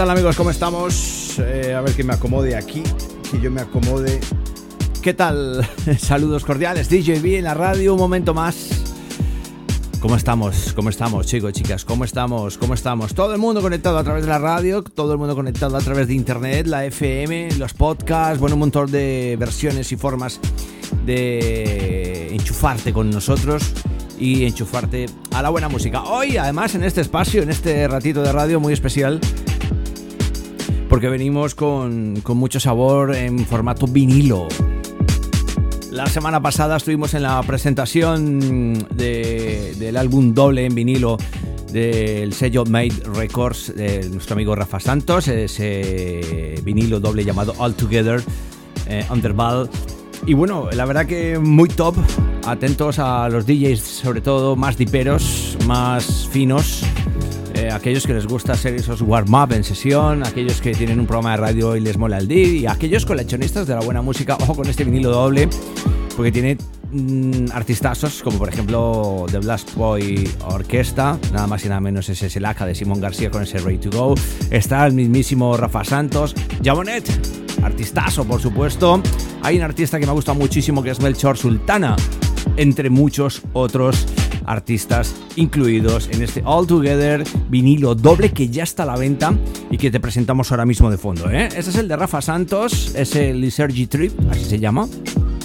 tal amigos? ¿Cómo estamos? Eh, a ver que me acomode aquí, que yo me acomode. ¿Qué tal? Saludos cordiales, DJB en la radio, un momento más. ¿Cómo estamos? ¿Cómo estamos, chicos, chicas? ¿Cómo estamos? ¿Cómo estamos? Todo el mundo conectado a través de la radio, todo el mundo conectado a través de internet, la FM, los podcasts, bueno, un montón de versiones y formas de enchufarte con nosotros y enchufarte a la buena música. Hoy, además, en este espacio, en este ratito de radio muy especial, porque venimos con, con mucho sabor en formato vinilo. La semana pasada estuvimos en la presentación de- del álbum doble en vinilo del sello Made Records de nuestro amigo Rafa Santos, ese vinilo doble llamado All Together eh, Underball. Y bueno, la verdad que muy top, atentos a los DJs sobre todo más diperos, más finos, eh, aquellos que les gusta hacer esos warm-up en sesión, aquellos que tienen un programa de radio y les mola el did, y aquellos coleccionistas de la buena música, ojo con este vinilo doble, porque tiene mm, artistazos como por ejemplo The Blast Boy Orquesta, nada más y nada menos es ese laca de Simón García con ese Ready to Go, está el mismísimo Rafa Santos, Jabonet, artistazo por supuesto, hay un artista que me gusta muchísimo que es Melchor Sultana, entre muchos otros artistas incluidos en este All Together vinilo doble que ya está a la venta y que te presentamos ahora mismo de fondo. ¿eh? Este es el de Rafa Santos, es el Lisergi Trip, así se llama.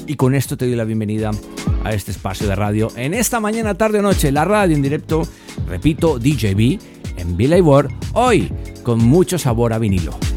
Y con esto te doy la bienvenida a este espacio de radio en esta mañana, tarde o noche, la radio en directo, repito, DJB en Villa hoy con mucho sabor a vinilo.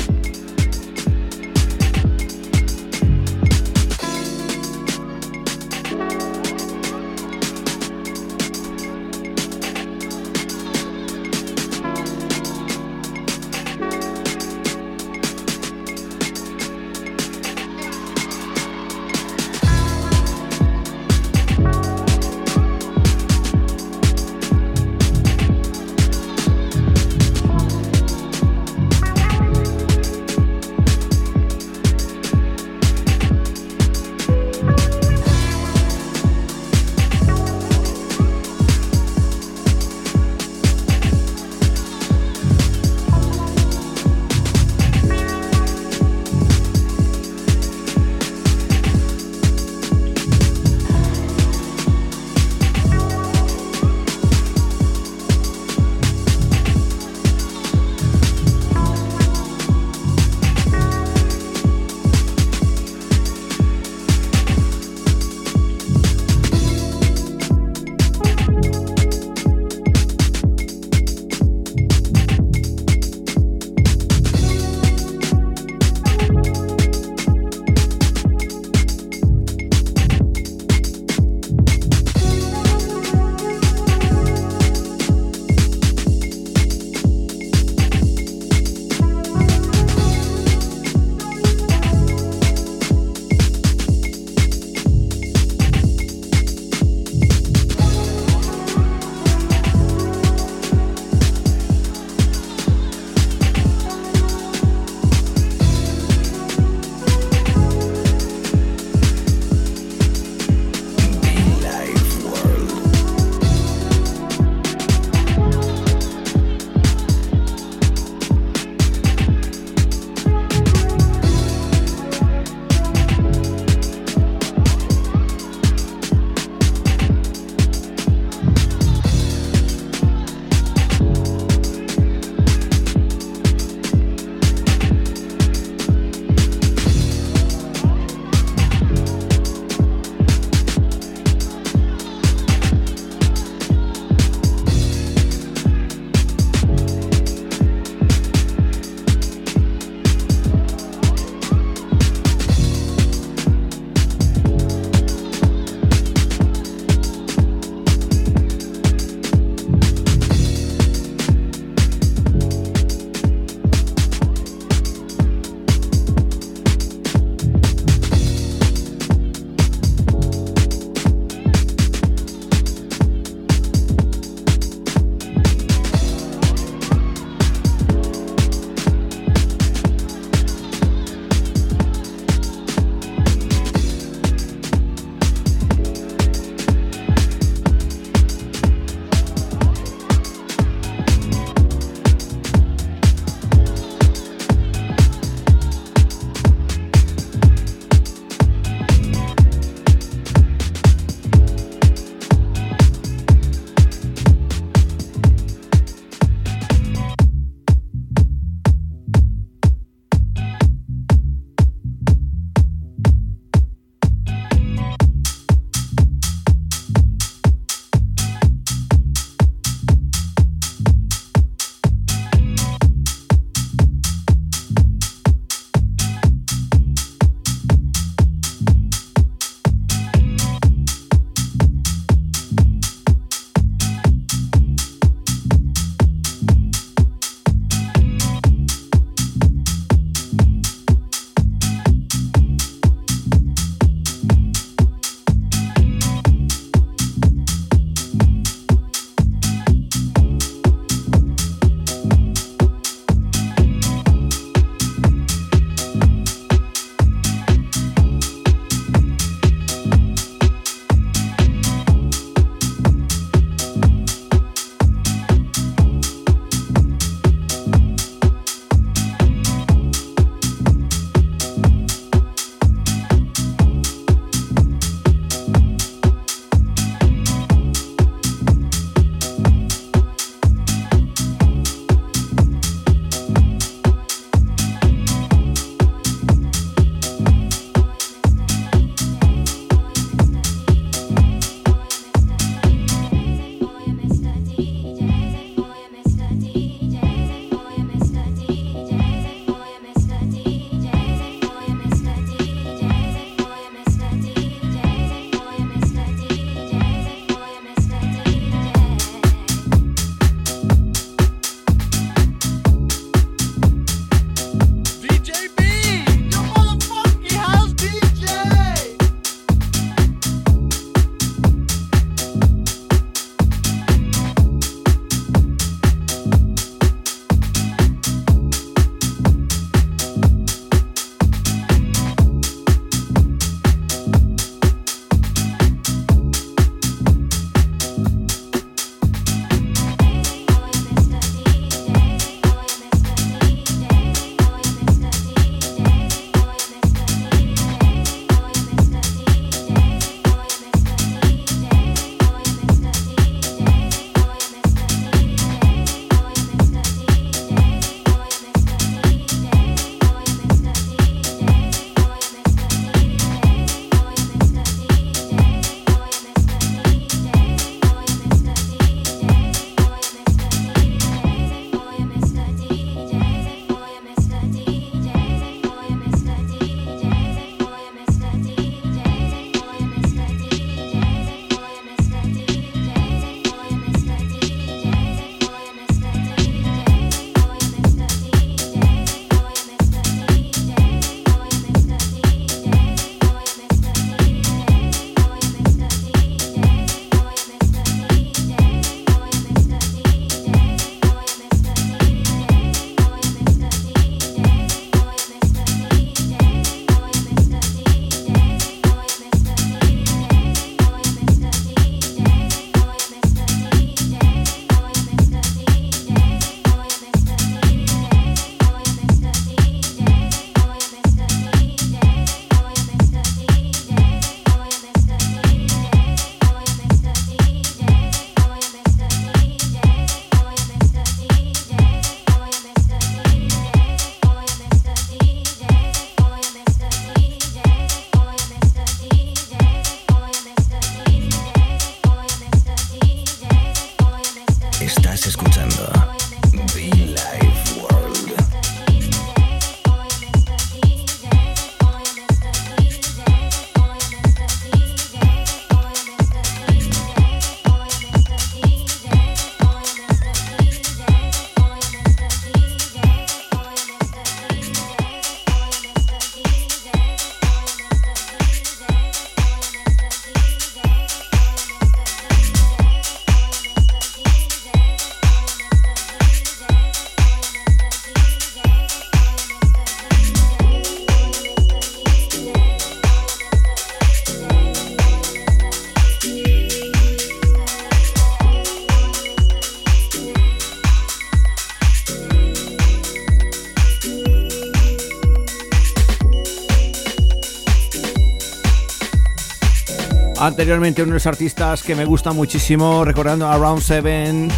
Anteriormente uno de los artistas que me gusta muchísimo, recordando a Round 7.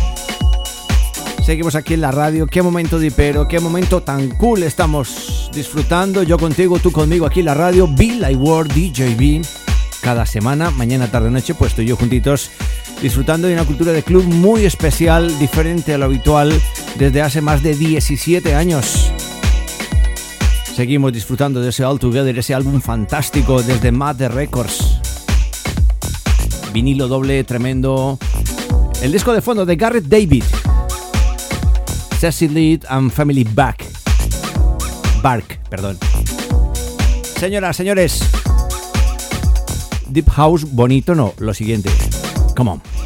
Seguimos aquí en la radio. Qué momento de pero, qué momento tan cool estamos disfrutando. Yo contigo, tú conmigo aquí en la radio. Be Like World DJB. Cada semana, mañana, tarde, noche, pues tú y yo juntitos disfrutando de una cultura de club muy especial, diferente a lo habitual desde hace más de 17 años. Seguimos disfrutando de ese All Together, ese álbum fantástico desde Mad Records vinilo doble tremendo. El disco de fondo de Garrett David. Cecil and Family Back. Bark, perdón. Señoras, señores. Deep House bonito no, lo siguiente. Come on.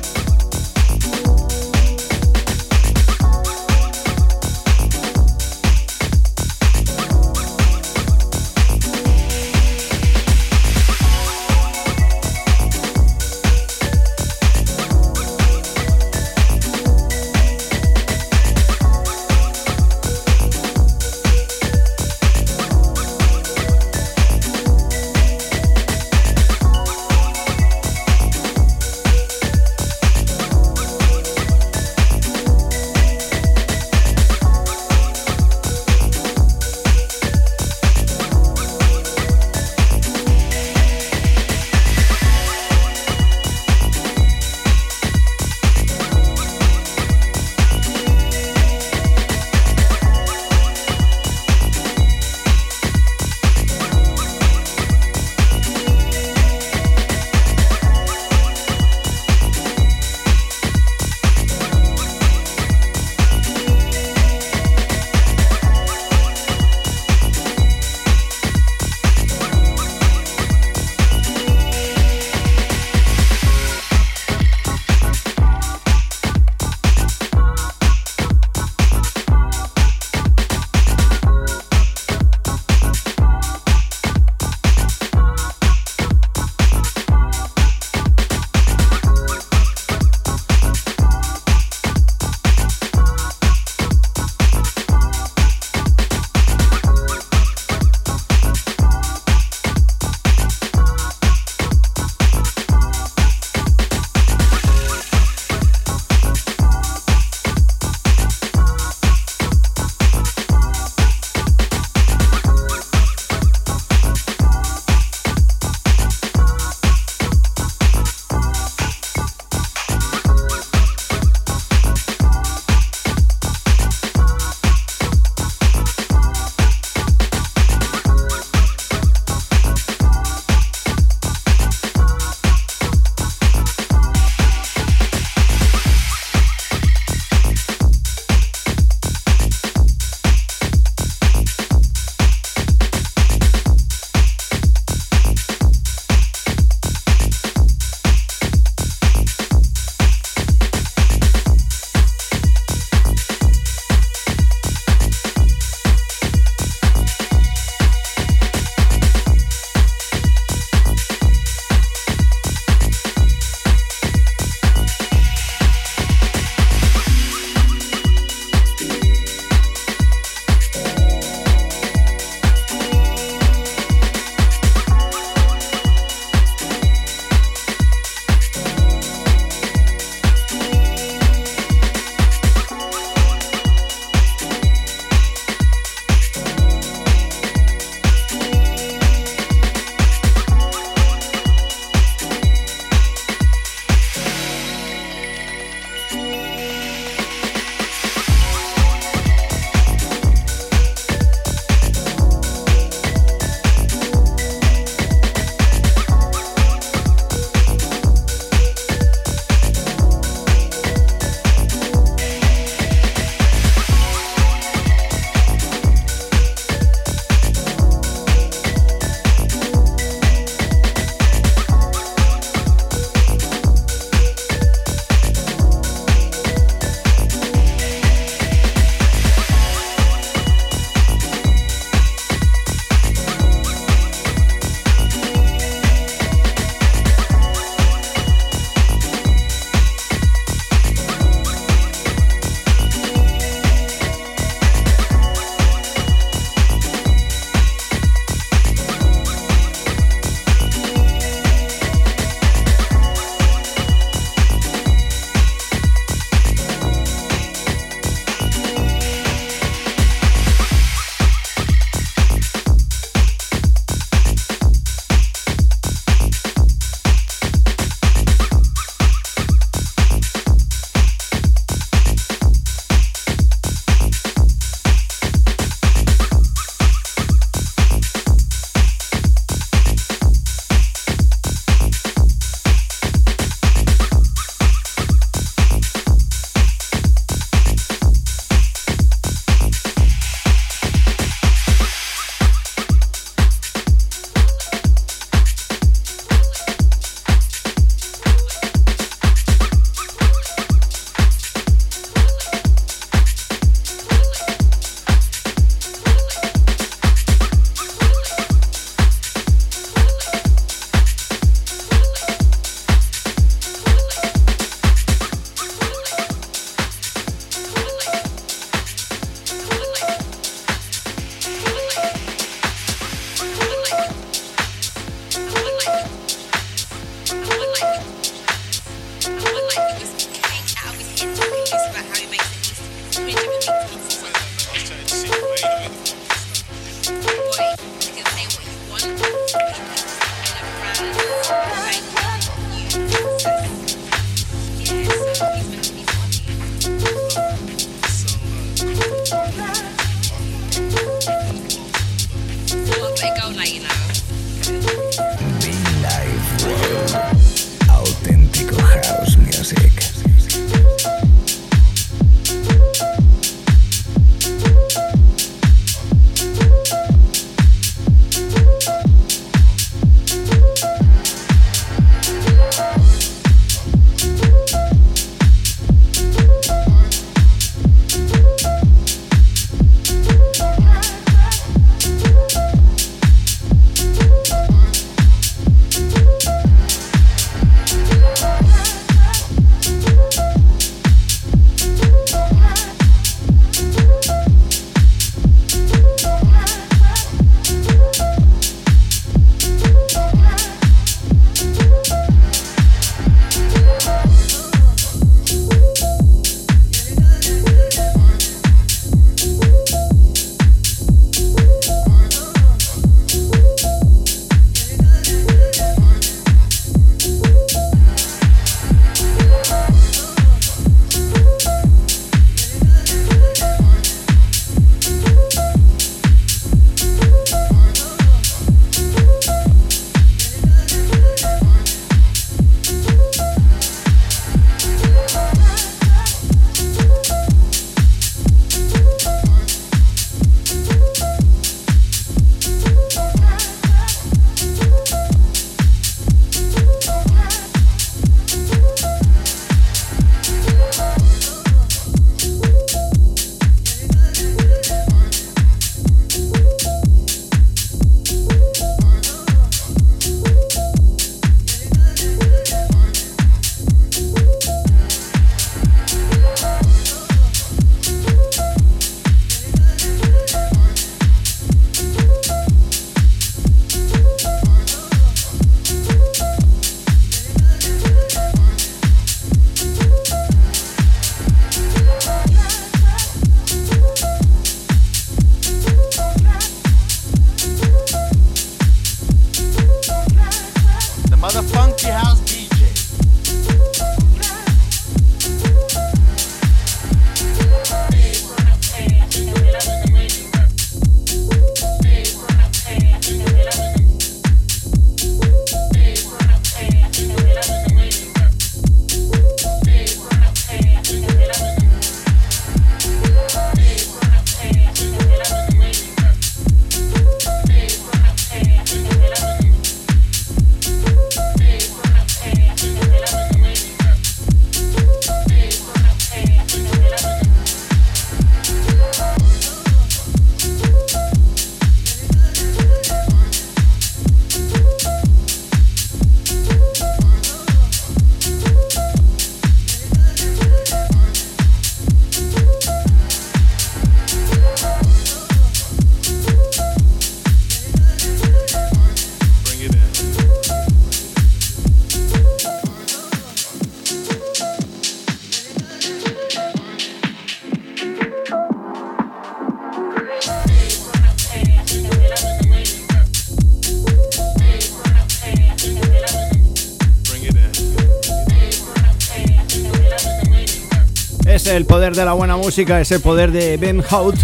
De la buena música, es el poder de Ben Hout,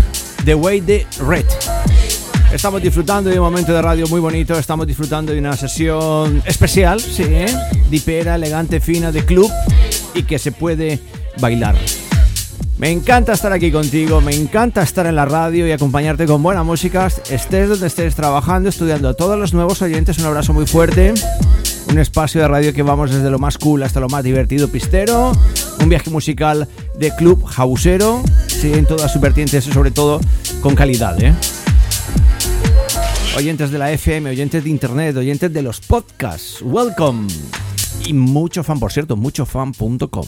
The Way the Red. Estamos disfrutando de un momento de radio muy bonito, estamos disfrutando de una sesión especial, sí, ¿eh? dipera, elegante, fina, de club y que se puede bailar. Me encanta estar aquí contigo, me encanta estar en la radio y acompañarte con buena música, estés donde estés trabajando, estudiando. A todos los nuevos oyentes, un abrazo muy fuerte. Un espacio de radio que vamos desde lo más cool hasta lo más divertido, pistero. Un viaje musical de club hausero, sí, en todas sus vertientes, sobre todo con calidad, ¿eh? Oyentes de la FM, oyentes de internet, oyentes de los podcasts, welcome. Y mucho fan, por cierto, muchofan.com.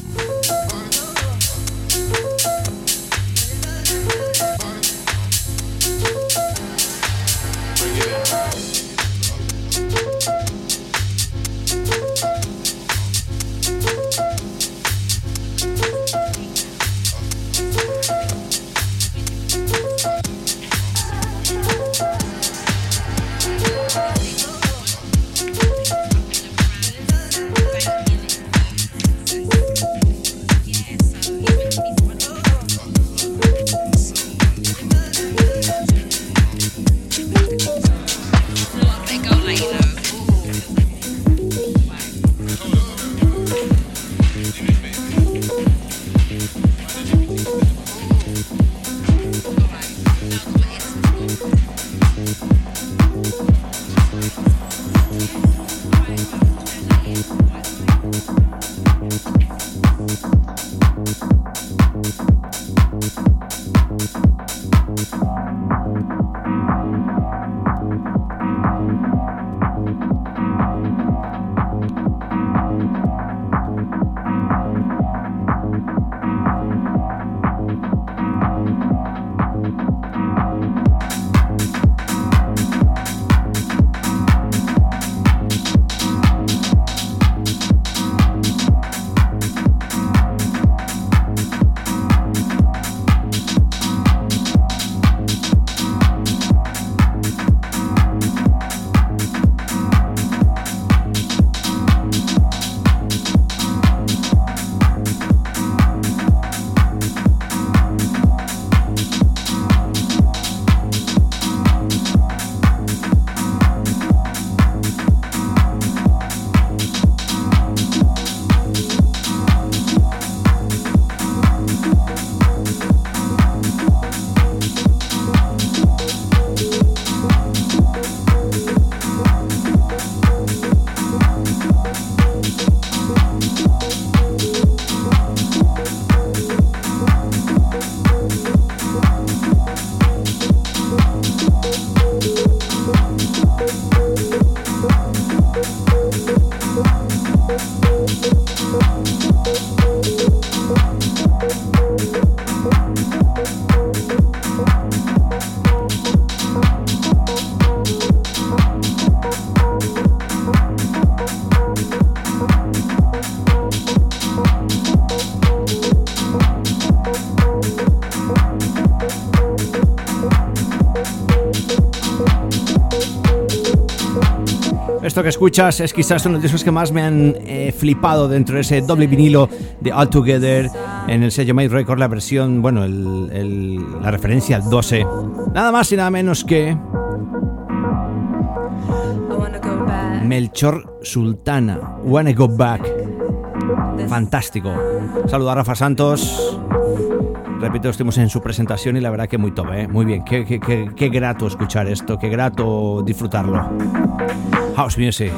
que escuchas es quizás uno de esos que más me han eh, flipado dentro de ese doble vinilo de All Together en el sello Made Record, la versión, bueno, la referencia al 12. Nada más y nada menos que. Melchor Sultana, Wanna Go Back. Fantástico. Saludos a Rafa Santos. Repito, estuvimos en su presentación y la verdad que muy top, ¿eh? muy bien. Qué, qué grato escuchar esto, qué grato disfrutarlo. House music.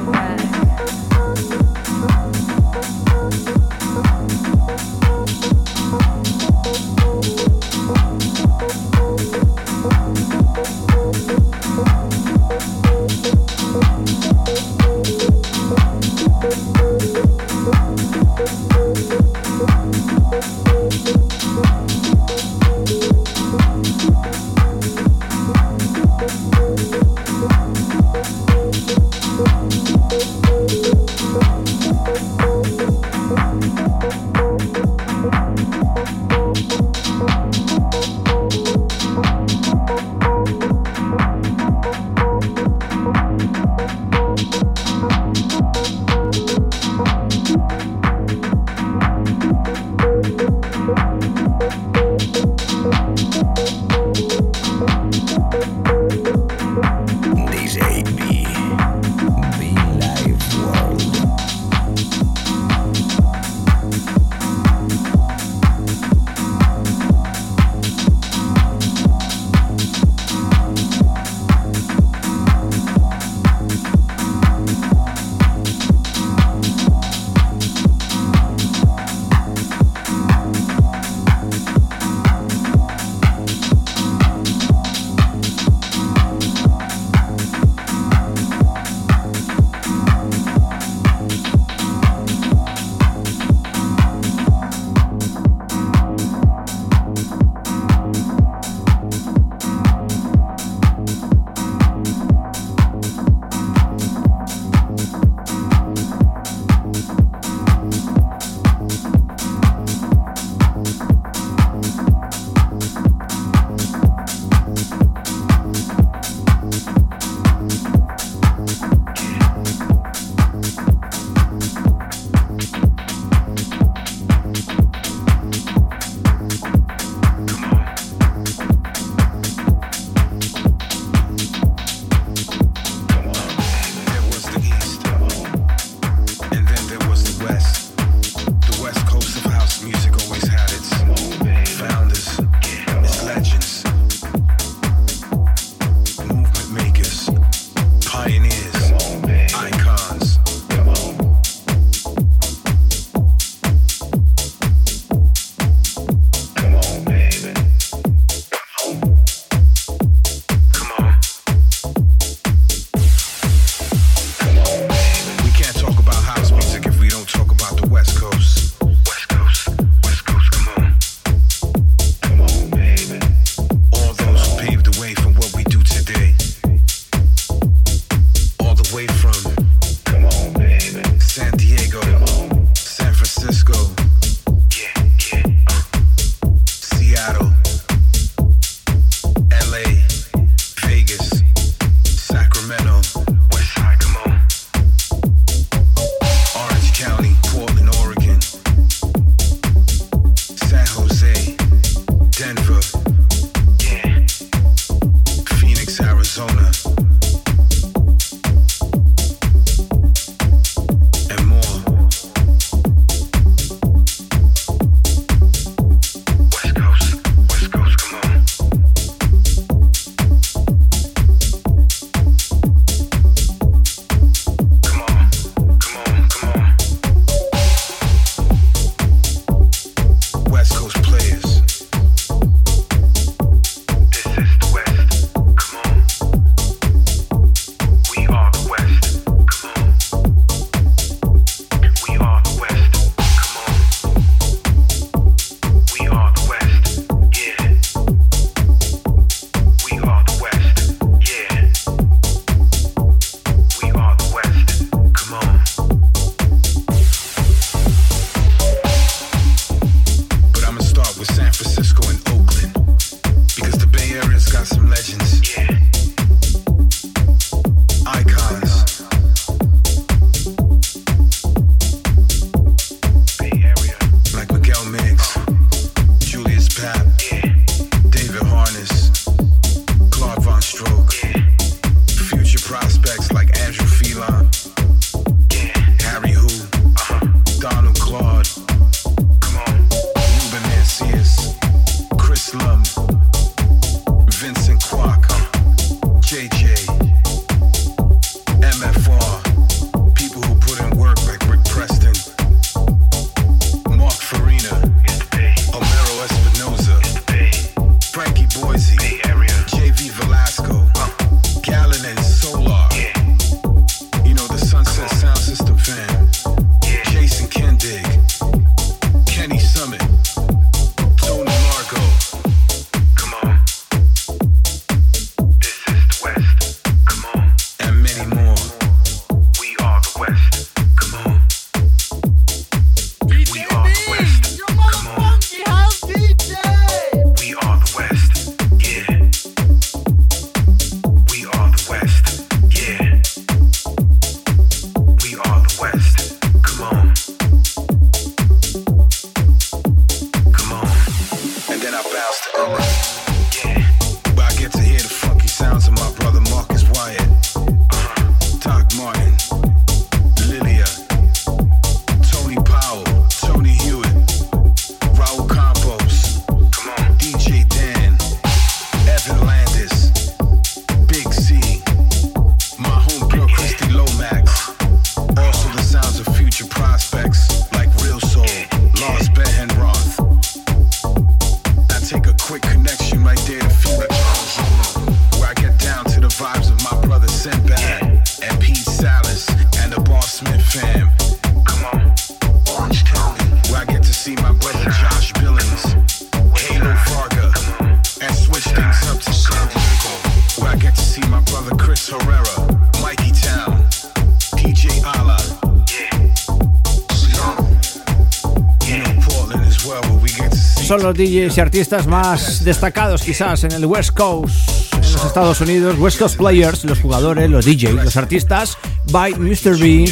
Los DJs y artistas más destacados quizás en el West Coast, en los Estados Unidos. West Coast Players, los jugadores, los DJs, los artistas, by Mr. B,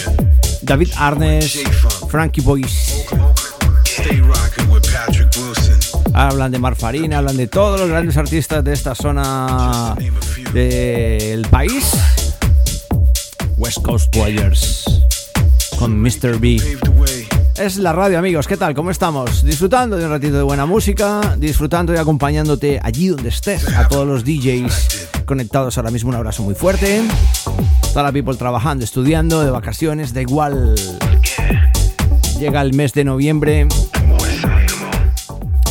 David Arnes, Frankie Boyce. Hablan de Marfarina, hablan de todos los grandes artistas de esta zona del país. West Coast Players con Mr. B. Es la radio, amigos. ¿Qué tal? ¿Cómo estamos? Disfrutando de un ratito de buena música, disfrutando y acompañándote allí donde estés. A todos los DJs conectados ahora mismo, un abrazo muy fuerte. Toda la people trabajando, estudiando, de vacaciones, da igual. Llega el mes de noviembre.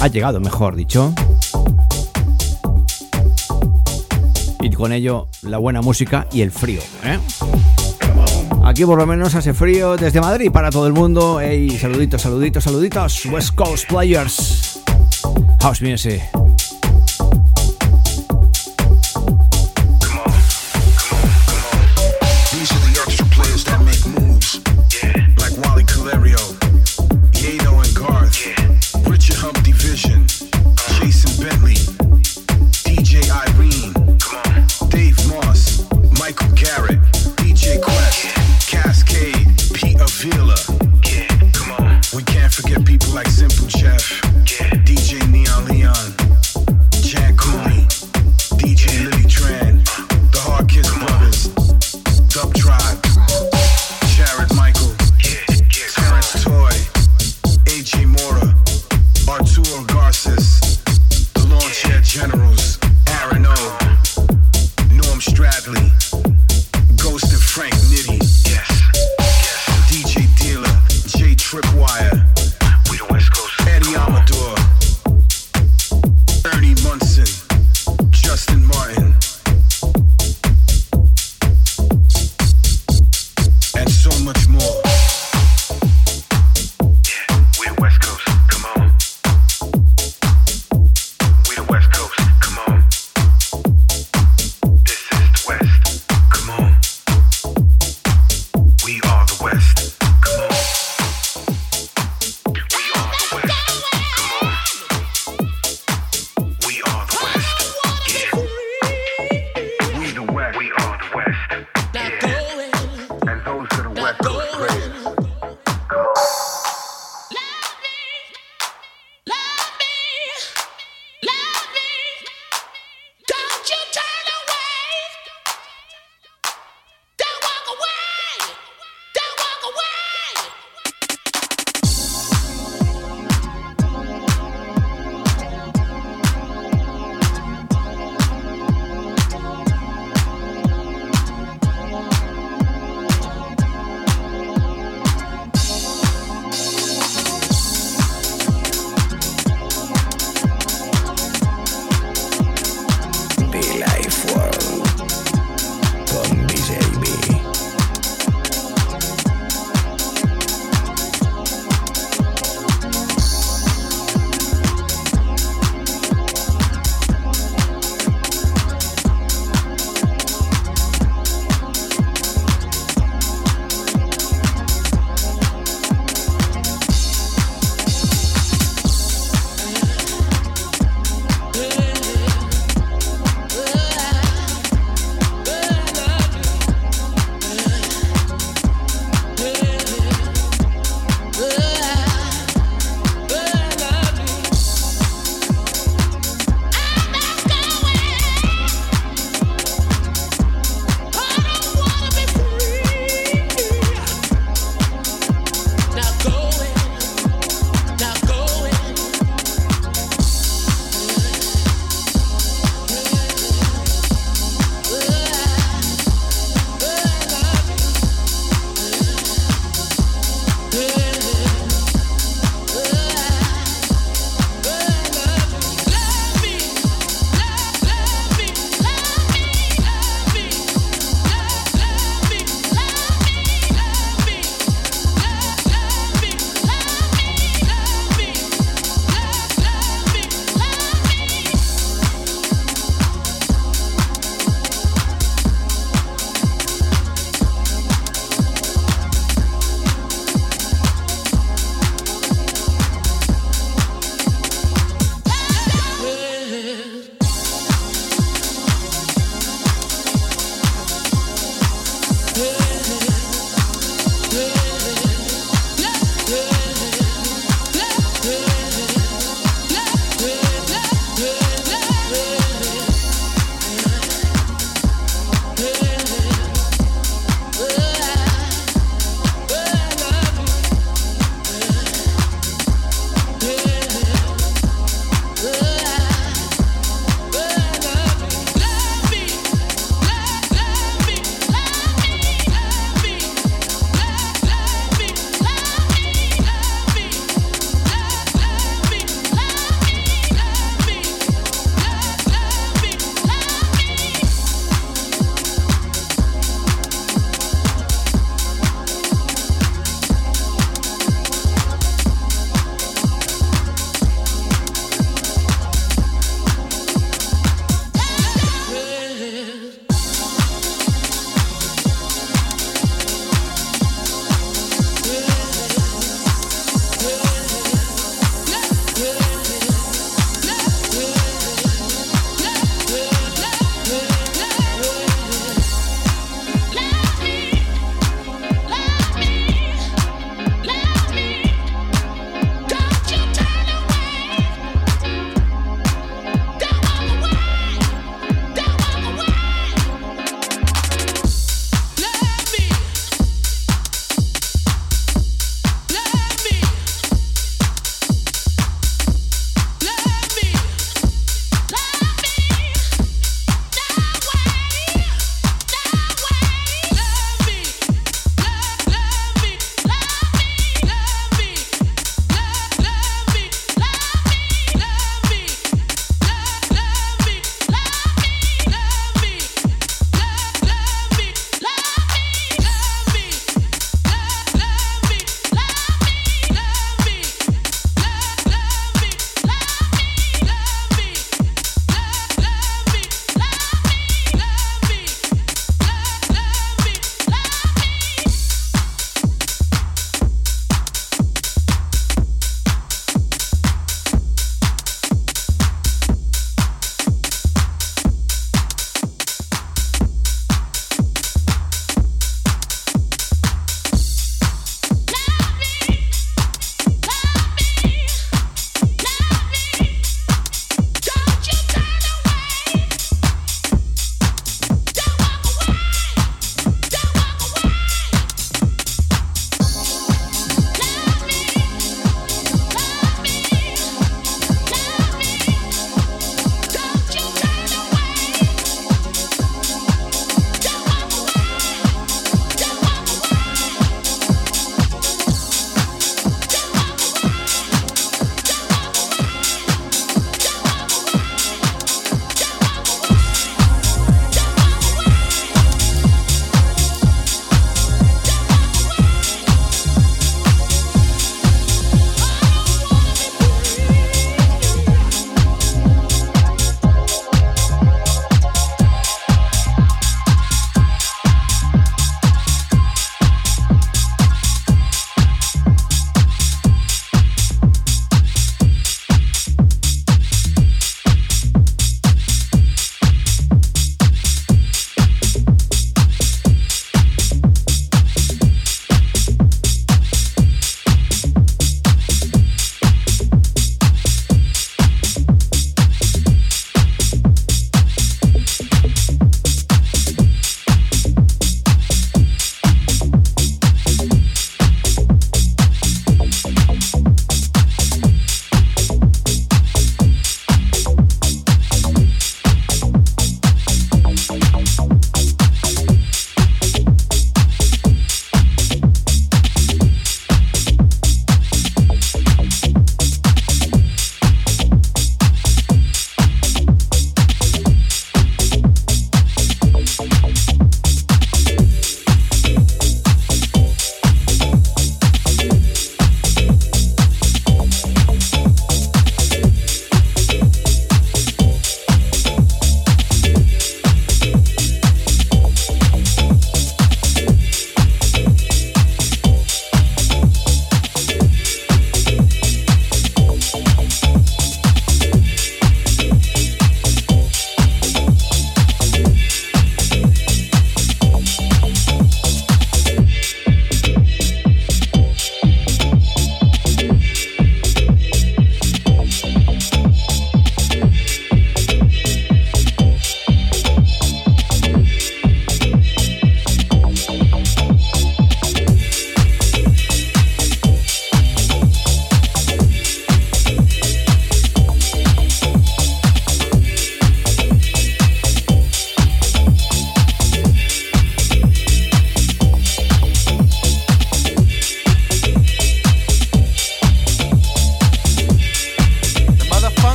Ha llegado, mejor dicho. Y con ello la buena música y el frío. ¿eh? Aquí por lo menos hace frío desde Madrid para todo el mundo. Hey, saluditos, saluditos, saluditos. West Coast Players. House Music.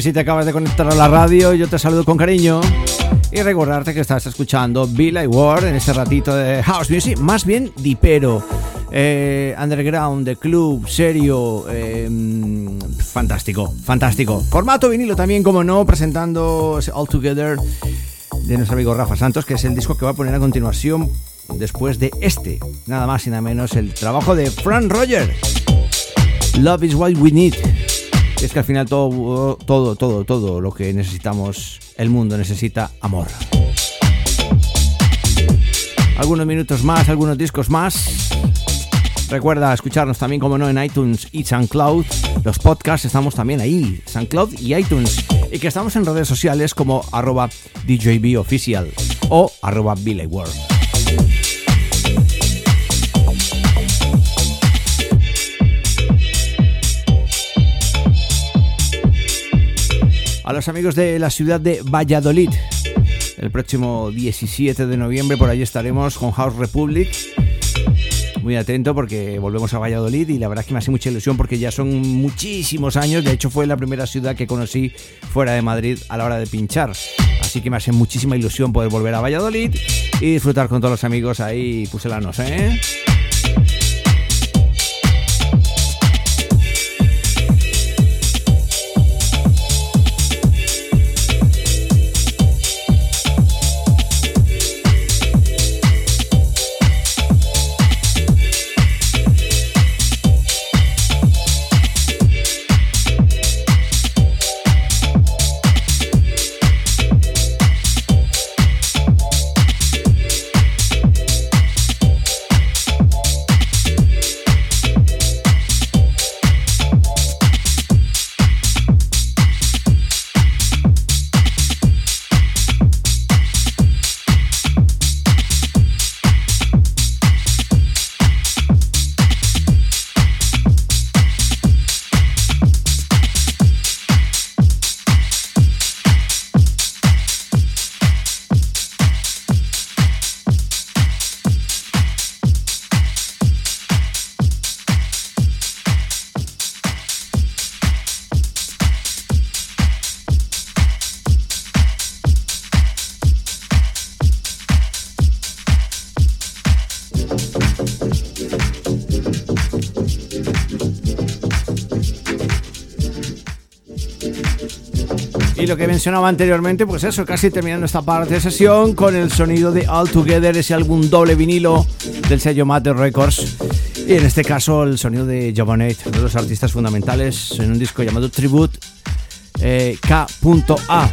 Si te acabas de conectar a la radio, yo te saludo con cariño. Y recordarte que estás escuchando Bill Ward en este ratito de House Music, más bien dipero. Eh, underground, de club, serio, eh, fantástico, fantástico. Formato vinilo también, como no, presentando All Together de nuestro amigo Rafa Santos, que es el disco que va a poner a continuación después de este, nada más y nada menos, el trabajo de Frank Roger. Love is what we need. Es que al final todo, todo, todo, todo lo que necesitamos, el mundo necesita amor. Algunos minutos más, algunos discos más. Recuerda escucharnos también, como no, en iTunes y SoundCloud. Los podcasts estamos también ahí, SoundCloud y iTunes. Y que estamos en redes sociales como arroba DJBOfficial o arroba World. A los amigos de la ciudad de Valladolid, el próximo 17 de noviembre por allí estaremos con House Republic. Muy atento porque volvemos a Valladolid y la verdad es que me hace mucha ilusión porque ya son muchísimos años, de hecho fue la primera ciudad que conocí fuera de Madrid a la hora de pinchar, así que me hace muchísima ilusión poder volver a Valladolid y disfrutar con todos los amigos ahí puselanos, ¿eh? Lo que mencionaba anteriormente, pues eso, casi terminando esta parte de sesión con el sonido de All Together, ese álbum doble vinilo del sello Matter Records. Y en este caso el sonido de Javanet, uno de los artistas fundamentales en un disco llamado Tribute eh, K.A.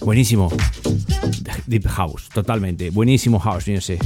Buenísimo. Deep House, totalmente. Buenísimo House, no sé.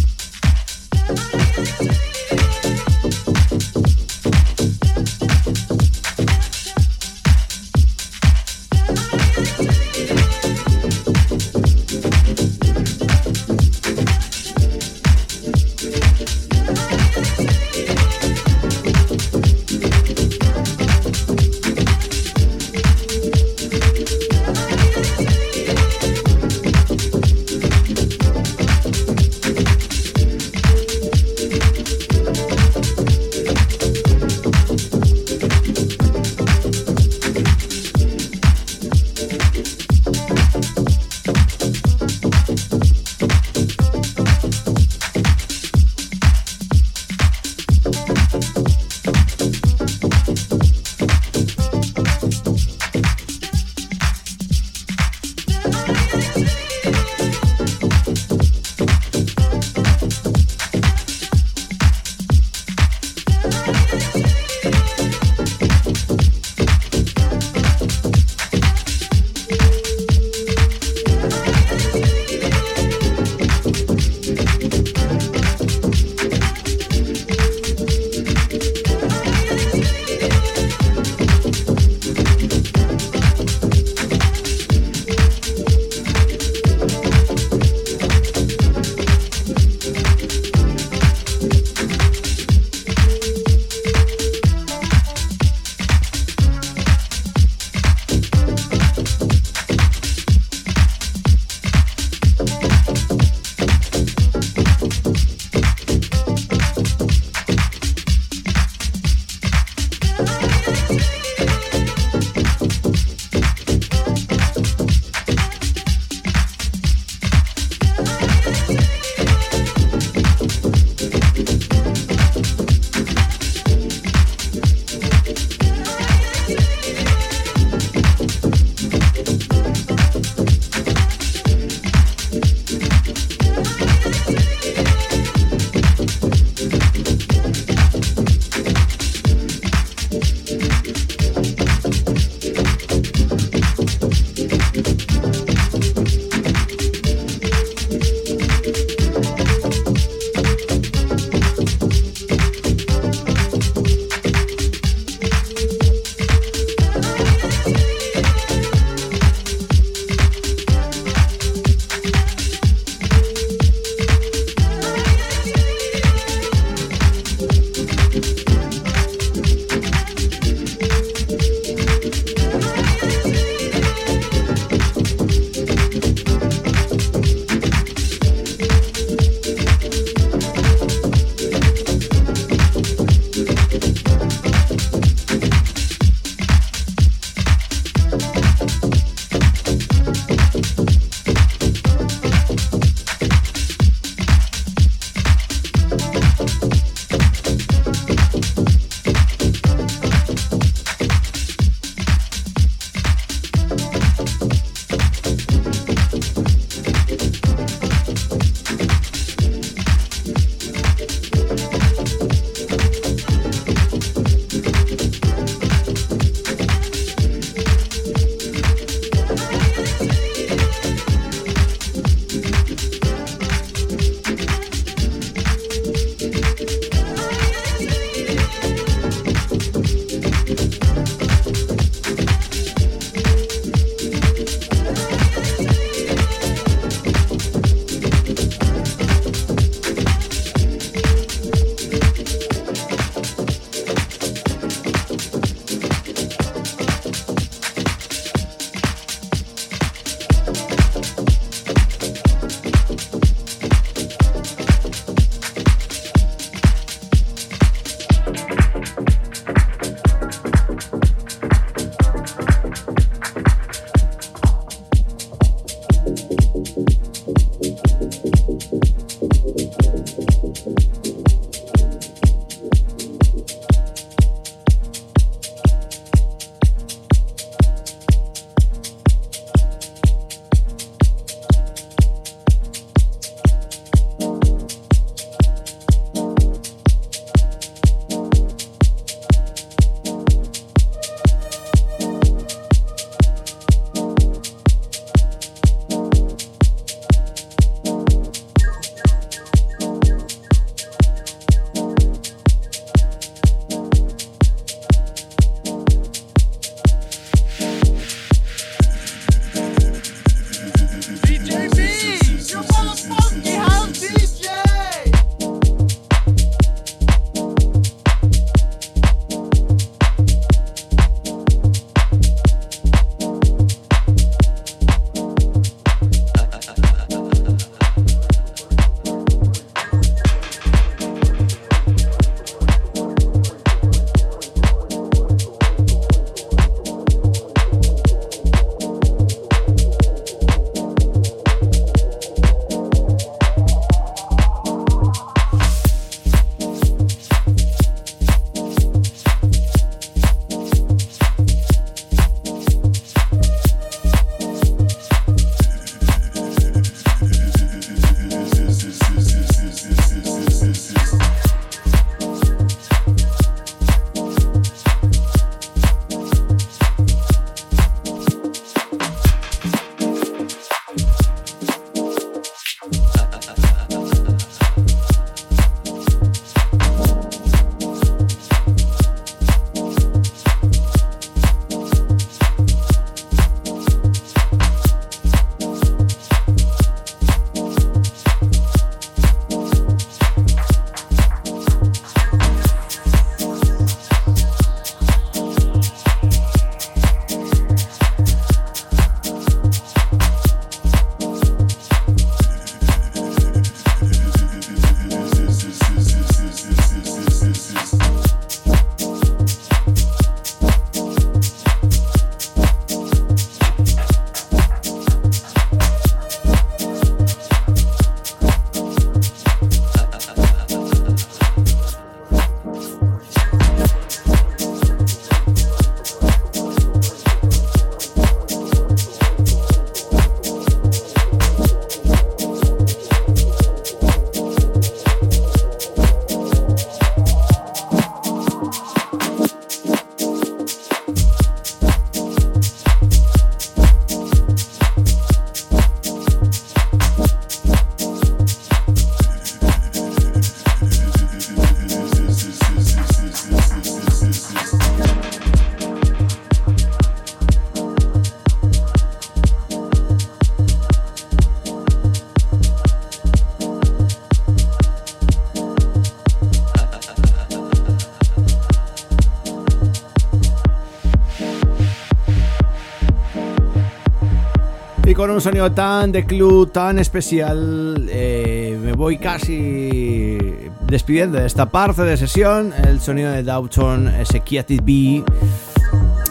Con un sonido tan de club, tan especial, eh, me voy casi despidiendo de esta parte de sesión. El sonido de Downton, ese B,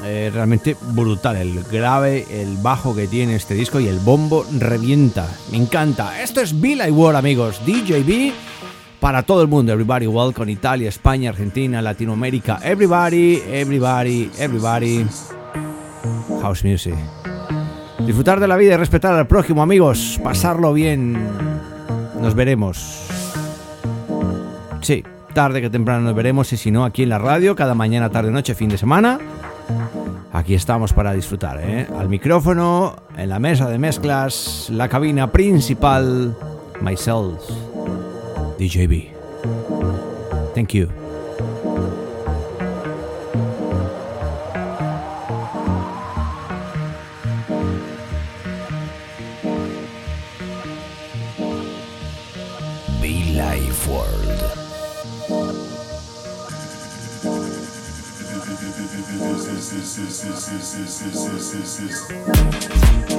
eh, realmente brutal. El grave, el bajo que tiene este disco y el bombo revienta. Me encanta. Esto es Bill War, amigos. DJB para todo el mundo. Everybody, welcome Italia, España, Argentina, Latinoamérica. Everybody, everybody, everybody. House music. Disfrutar de la vida y respetar al prójimo, amigos. Pasarlo bien. Nos veremos. Sí, tarde que temprano nos veremos y si no, aquí en la radio, cada mañana, tarde, noche, fin de semana. Aquí estamos para disfrutar, ¿eh? Al micrófono, en la mesa de mezclas, la cabina principal, myself, DJB. Thank you. is, is, is, is, is, is, is.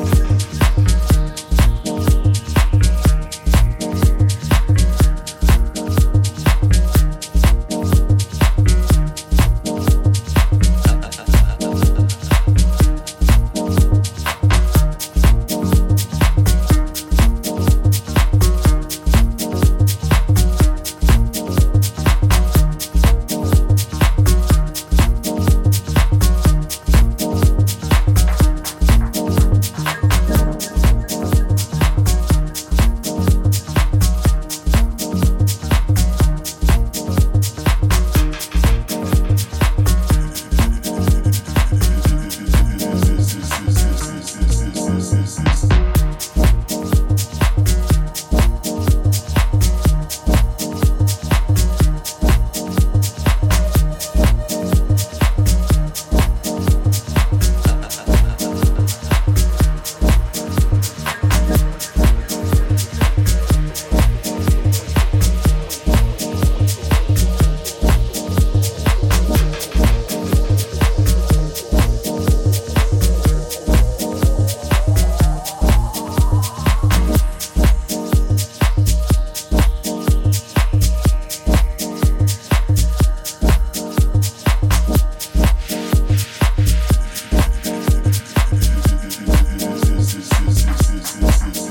Bye.